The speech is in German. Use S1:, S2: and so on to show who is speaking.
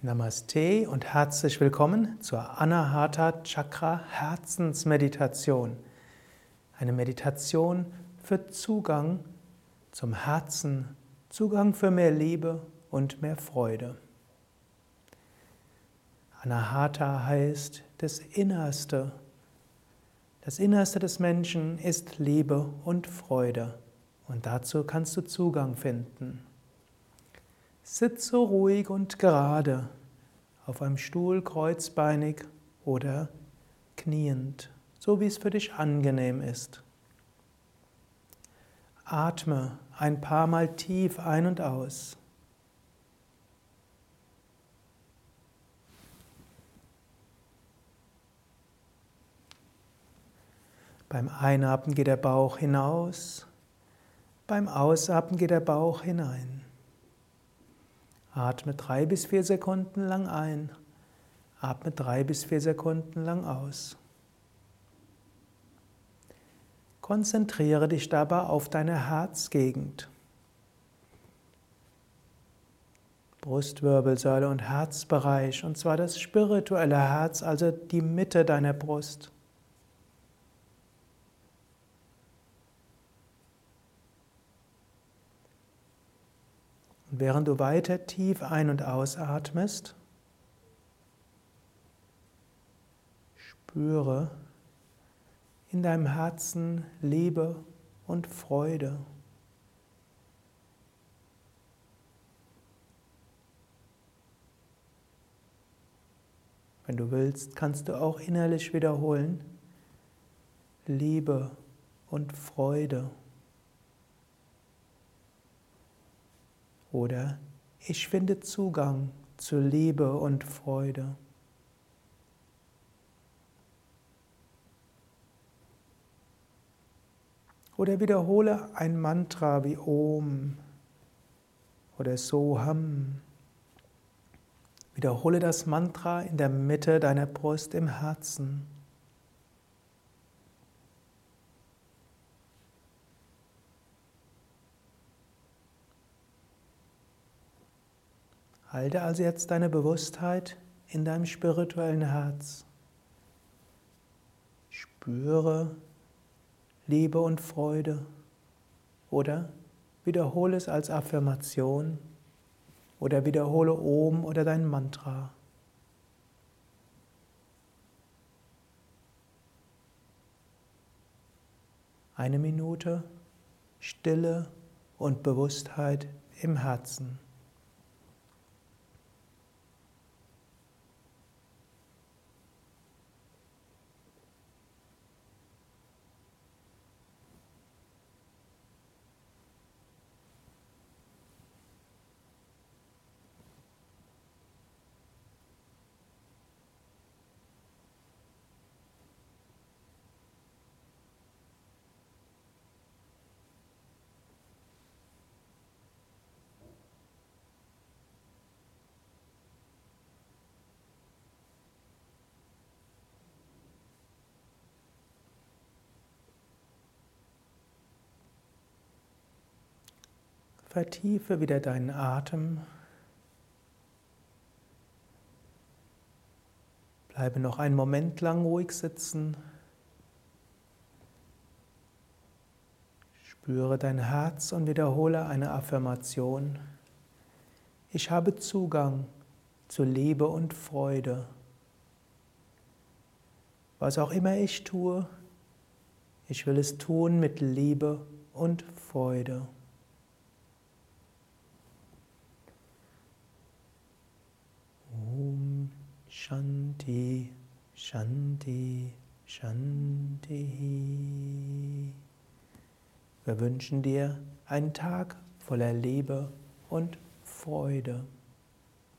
S1: Namaste und herzlich willkommen zur Anahata Chakra Herzensmeditation. Eine Meditation für Zugang zum Herzen, Zugang für mehr Liebe und mehr Freude. Anahata heißt das Innerste. Das Innerste des Menschen ist Liebe und Freude und dazu kannst du Zugang finden. Sitze ruhig und gerade auf einem Stuhl kreuzbeinig oder kniend, so wie es für dich angenehm ist. Atme ein paar Mal tief ein und aus. Beim Einatmen geht der Bauch hinaus, beim Ausatmen geht der Bauch hinein. Atme drei bis vier Sekunden lang ein. Atme drei bis vier Sekunden lang aus. Konzentriere dich dabei auf deine Herzgegend. Brustwirbelsäule und Herzbereich, und zwar das spirituelle Herz, also die Mitte deiner Brust. Während du weiter tief ein- und ausatmest, spüre in deinem Herzen Liebe und Freude. Wenn du willst, kannst du auch innerlich wiederholen, Liebe und Freude. Oder ich finde Zugang zu Liebe und Freude. Oder wiederhole ein Mantra wie Om oder Soham. Wiederhole das Mantra in der Mitte deiner Brust im Herzen. Halte also jetzt deine Bewusstheit in deinem spirituellen Herz. Spüre Liebe und Freude oder wiederhole es als Affirmation oder wiederhole Om oder dein Mantra. Eine Minute Stille und Bewusstheit im Herzen. Vertiefe wieder deinen Atem. Bleibe noch einen Moment lang ruhig sitzen. Spüre dein Herz und wiederhole eine Affirmation. Ich habe Zugang zu Liebe und Freude. Was auch immer ich tue, ich will es tun mit Liebe und Freude. Om Shanti, Shanti, Shanti. Wir wünschen dir einen Tag voller Liebe und Freude.